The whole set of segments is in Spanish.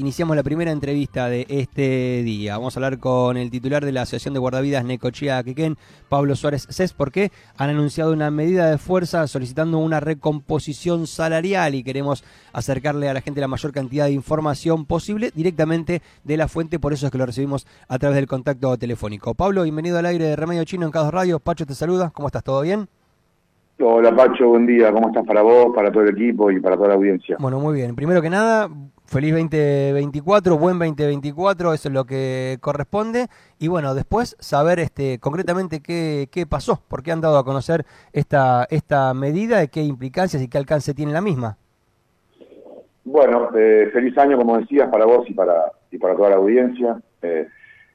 iniciamos la primera entrevista de este día. Vamos a hablar con el titular de la Asociación de Guardavidas Necochea Quequén, Pablo Suárez Cés, porque han anunciado una medida de fuerza solicitando una recomposición salarial y queremos acercarle a la gente la mayor cantidad de información posible directamente de la fuente, por eso es que lo recibimos a través del contacto telefónico. Pablo, bienvenido al aire de Remedio Chino en Cados Radio. Pacho te saluda, ¿cómo estás? ¿Todo bien? Hola Pacho, buen día. ¿Cómo estás para vos, para todo el equipo y para toda la audiencia? Bueno, muy bien. Primero que nada, feliz 2024, buen 2024, eso es lo que corresponde. Y bueno, después saber este, concretamente qué, qué pasó, por qué han dado a conocer esta, esta medida, qué implicancias y qué alcance tiene la misma. Bueno, eh, feliz año, como decías, para vos y para, y para toda la audiencia. Eh,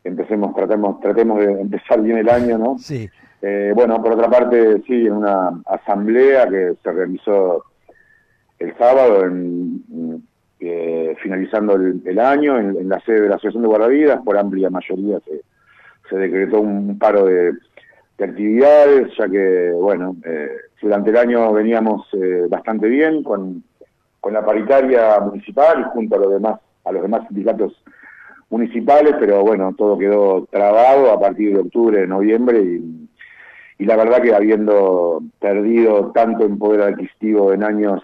empecemos, tratemos, tratemos de empezar bien el año, ¿no? Sí. Eh, bueno, por otra parte, sí, en una asamblea que se realizó el sábado, en, eh, finalizando el, año, en, la sede de la Asociación de Guardavidas, por amplia mayoría se, se decretó un paro de, actividades, ya que, bueno, eh, durante el año veníamos bastante bien con, con la paritaria municipal y junto a los demás, a los demás sindicatos municipales, pero bueno, todo quedó trabado a partir de octubre, noviembre y y la verdad que habiendo perdido tanto en poder adquisitivo en años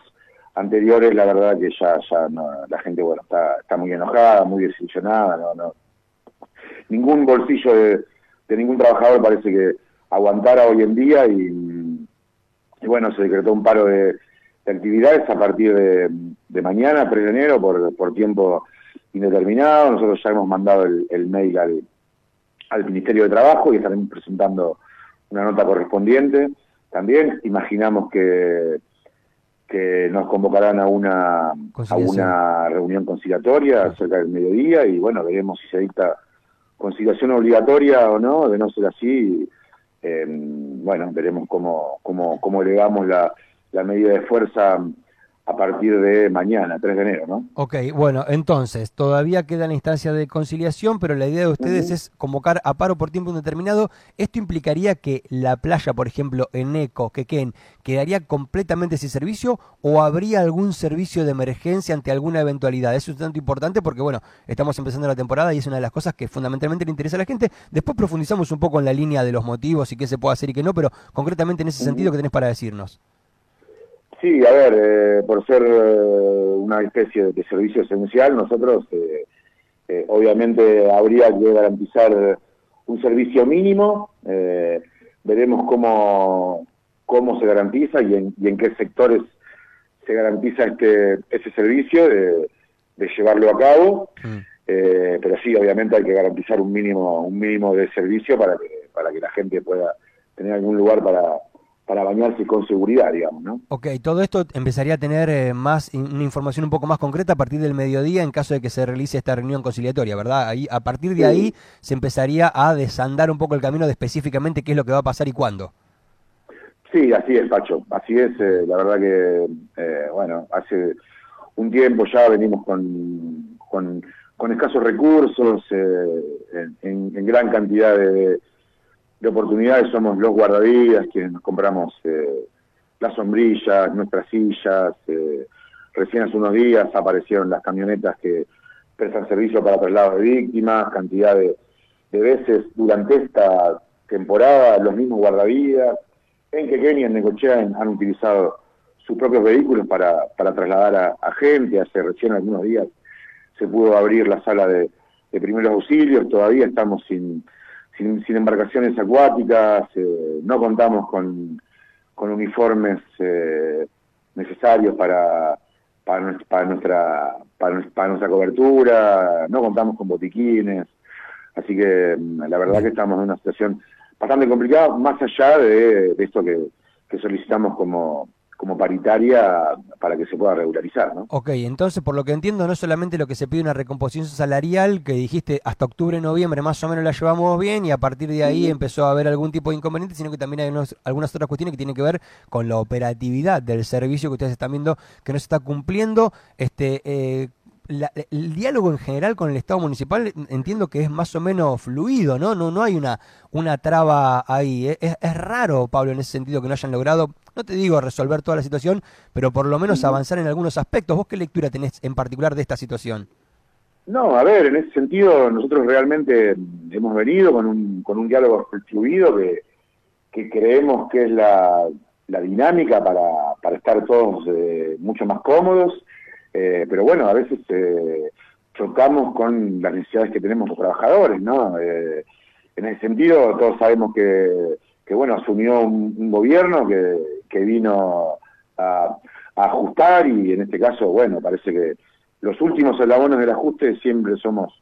anteriores, la verdad que ya, ya la gente bueno está, está muy enojada, muy desilusionada, no, no. ningún bolsillo de, ningún trabajador parece que aguantara hoy en día y, bueno, se decretó un paro de, actividades a partir de, mañana, 3 de enero, por, por tiempo indeterminado. Nosotros ya hemos mandado el, el mail al, al Ministerio de Trabajo y estaremos presentando una nota correspondiente. También imaginamos que, que nos convocarán a una, a una reunión conciliatoria cerca del mediodía y bueno, veremos si se dicta conciliación obligatoria o no, de no ser así, eh, bueno, veremos cómo, cómo, cómo elevamos la, la medida de fuerza a partir de mañana, 3 de enero, ¿no? Ok, bueno, entonces, todavía queda la instancia de conciliación, pero la idea de ustedes es convocar a paro por tiempo indeterminado. ¿Esto implicaría que la playa, por ejemplo, en Eco, Quequén, quedaría completamente sin servicio o habría algún servicio de emergencia ante alguna eventualidad? Eso es un tanto importante porque, bueno, estamos empezando la temporada y es una de las cosas que fundamentalmente le interesa a la gente. Después profundizamos un poco en la línea de los motivos y qué se puede hacer y qué no, pero concretamente en ese sentido, ¿qué tenés para decirnos? Sí, a ver, eh, por ser eh, una especie de servicio esencial, nosotros eh, obviamente habría que garantizar un servicio mínimo, veremos cómo, cómo se garantiza y en, y en qué sectores se garantiza este ese servicio de, llevarlo a cabo, mm. pero sí, obviamente hay que garantizar un mínimo un mínimo de servicio para que para que la gente pueda tener algún lugar para para bañarse con seguridad, digamos, ¿no? Ok, todo esto empezaría a tener eh, más una información un poco más concreta a partir del mediodía en caso de que se realice esta reunión conciliatoria, ¿verdad? Ahí, a partir de ahí se empezaría a desandar un poco el camino de específicamente qué es lo que va a pasar y cuándo. Sí, así es, Pacho, así es. Eh, la verdad que, eh, bueno, hace un tiempo ya venimos con, con, escasos recursos, en, en, gran cantidad de de oportunidades somos los guardavidas, quienes nos compramos eh, las sombrillas, nuestras sillas. Eh, recién hace unos días aparecieron las camionetas que prestan servicio para traslado de víctimas, cantidad de, veces durante esta temporada los mismos guardavidas. En Quequén y en Necochea han utilizado sus propios vehículos para, para trasladar a, gente. Hace recién algunos días se pudo abrir la sala de primeros auxilios. Todavía estamos sin sin, embarcaciones acuáticas, eh, no contamos con, uniformes eh, necesarios para, para, nuestra, para, nuestra cobertura, no contamos con botiquines, así que mm, la verdad que estamos en una situación bastante complicada, más allá de, esto que solicitamos como, como paritaria para que se pueda regularizar. ¿no? Ok, entonces por lo que entiendo no solamente lo que se pide una recomposición salarial, que dijiste hasta octubre, noviembre más o menos la llevamos bien y a partir de ahí empezó a haber algún tipo de inconveniente, sino que también hay algunas otras cuestiones que tienen que ver con la operatividad del servicio que ustedes están viendo que no se está cumpliendo. Este, eh, el diálogo en general con el Estado municipal entiendo que es más o menos fluido, ¿no? No, no hay una, una traba ahí. Es, es, raro, Pablo, en ese sentido que no hayan logrado, no te digo resolver toda la situación, pero por lo menos avanzar en algunos aspectos. ¿Vos qué lectura tenés en particular de esta situación? No, a ver, en ese sentido nosotros realmente hemos venido con un, con un diálogo fluido que, que creemos que es la, la dinámica para, para estar todos eh, mucho más cómodos, eh, pero bueno, a veces eh, chocamos con las necesidades que tenemos los trabajadores, ¿no? en ese sentido, todos sabemos que, que bueno, asumió un, gobierno que, que vino a, a, ajustar y en este caso, bueno, parece que los últimos eslabones del ajuste siempre somos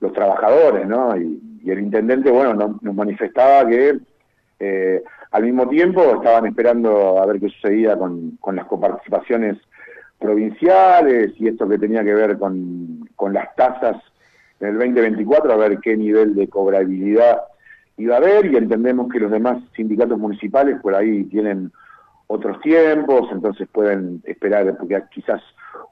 los trabajadores, ¿no? Y, el intendente, bueno, nos manifestaba que eh, al mismo tiempo estaban esperando a ver qué sucedía con, con las coparticipaciones provinciales y esto que tenía que ver con, con las tasas del 2024, a ver qué nivel de cobrabilidad iba a haber y entendemos que los demás sindicatos municipales por ahí tienen otros tiempos, entonces pueden esperar porque quizás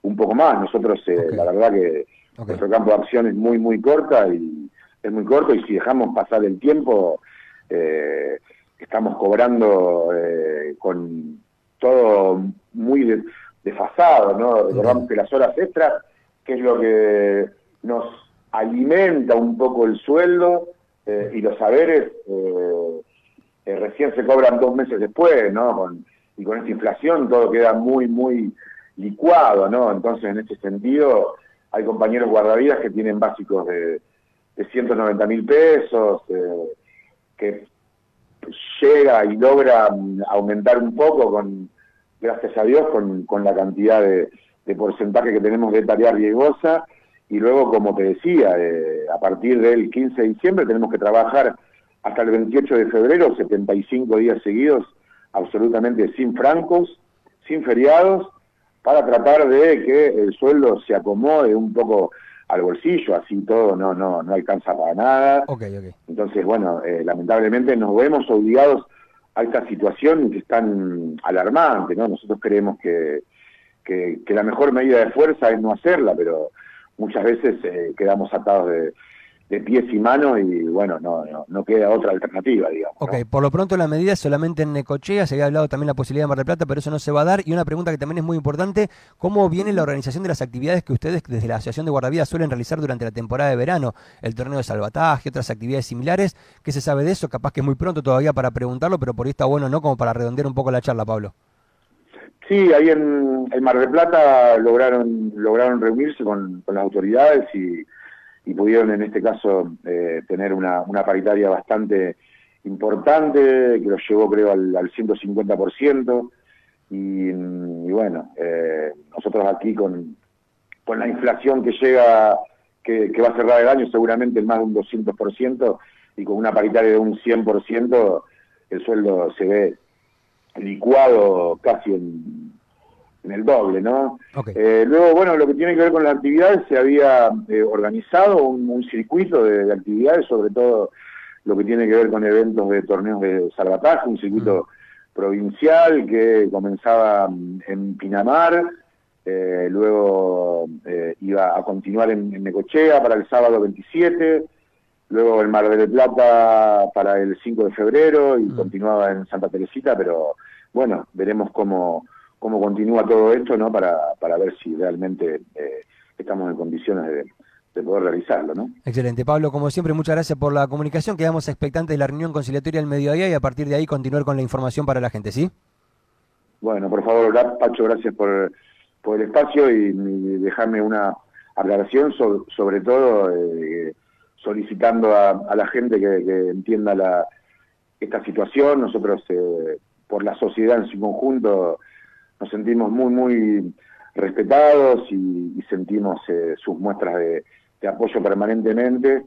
un poco más. Nosotros, eh, la verdad que nuestro campo de acción es muy, muy corta y es muy corto y si dejamos pasar el tiempo, eh, estamos cobrando eh, con todo muy desfasado, ¿no? Recordamos que las horas extras, que es lo que nos alimenta un poco el sueldo y los saberes, recién se cobran dos meses después, ¿no? Con, y con esta inflación todo queda muy, muy licuado, ¿no? Entonces, en este sentido, hay compañeros guardavidas que tienen básicos de, de 190 mil pesos, eh, que llega y logra mm, aumentar un poco, con gracias a Dios, con, con la cantidad de, porcentaje que tenemos de tarea riesgosa. Y luego, como te decía, eh, a partir del 15 de diciembre tenemos que trabajar hasta el 28 de febrero, 75 días seguidos, absolutamente sin francos, sin feriados, para tratar de que el sueldo se acomode un poco al bolsillo, así todo no no no alcanza para nada. Entonces, bueno, eh, lamentablemente nos vemos obligados a esta situación que es tan alarmante, ¿no? Nosotros creemos que, que, la mejor medida de fuerza es no hacerla, pero muchas veces eh, quedamos atados de, de pies y manos y bueno, no, no, queda otra alternativa, digamos. Ok, por lo pronto la medida es solamente en Necochea, se había hablado también la posibilidad de Mar del Plata, pero eso no se va a dar. Y una pregunta que también es muy importante, ¿cómo viene la organización de las actividades que ustedes desde la Asociación de Guardavidas suelen realizar durante la temporada de verano? El torneo de salvataje, otras actividades similares, ¿qué se sabe de eso? Capaz que es muy pronto todavía para preguntarlo, pero por ahí está bueno, ¿no? Como para redondear un poco la charla, Pablo. Sí, ahí en, el Mar del Plata lograron, lograron reunirse con las autoridades y y pudieron en este caso eh, tener una, una, paritaria bastante importante, que los llevó creo al, al 150%, y, y bueno, eh, nosotros aquí con, con la inflación que llega, que, que va a cerrar el año seguramente más de un 200%, y con una paritaria de un 100%, el sueldo se ve licuado casi en en el doble, ¿no? Eh, luego, bueno, lo que tiene que ver con las actividades, se había eh, organizado un, circuito de, actividades, sobre todo lo que tiene que ver con eventos de torneos de salvataje, un circuito mm. provincial que comenzaba mm, en Pinamar, eh, luego iba a continuar en, en, Necochea para el sábado 27, luego el Mar del Plata para el 5 de febrero y mm. continuaba en Santa Teresita, pero bueno, veremos cómo cómo continúa todo esto, ¿no? Para, para ver si realmente eh, estamos en condiciones de, poder realizarlo, ¿no? Excelente. Pablo, como siempre, muchas gracias por la comunicación. Quedamos expectantes de la reunión conciliatoria del mediodía y a partir de ahí continuar con la información para la gente, ¿sí? Bueno, por favor, Pacho, gracias por, por el espacio y, dejarme una aclaración sobre, todo eh, solicitando a, la gente que, entienda la, esta situación. Nosotros, eh, por la sociedad en su conjunto, nos sentimos muy, muy respetados y, sentimos eh, sus muestras de, apoyo permanentemente.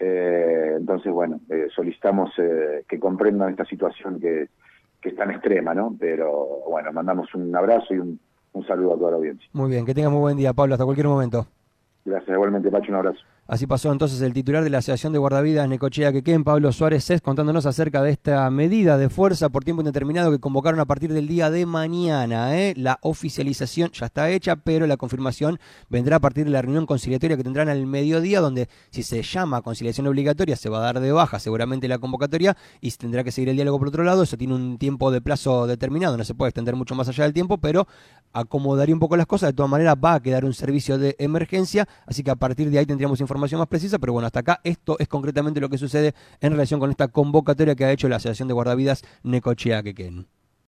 Eh, entonces, bueno, eh, solicitamos que comprendan esta situación que, es tan extrema, ¿no? Pero bueno, mandamos un abrazo y un, un saludo a toda la audiencia. Muy bien, que tengas muy buen día, Pablo, hasta cualquier momento. Gracias, igualmente, Pacho, un abrazo. Así pasó entonces el titular de la Asociación de Guardavidas Necochea Quequén, Pablo Suárez Cés, contándonos acerca de esta medida de fuerza por tiempo indeterminado que convocaron a partir del día de mañana. ¿eh? La oficialización ya está hecha, pero la confirmación vendrá a partir de la reunión conciliatoria que tendrán al mediodía, donde si se llama conciliación obligatoria se va a dar de baja seguramente la convocatoria y tendrá que seguir el diálogo por otro lado. Eso tiene un tiempo de plazo determinado, no se puede extender mucho más allá del tiempo, pero acomodaría un poco las cosas. De todas maneras va a quedar un servicio de emergencia, así que a partir de ahí tendríamos información más precisa, pero bueno, hasta acá esto es concretamente lo que sucede en relación con esta convocatoria que ha hecho la Asociación de Guardavidas Necochea Quequén.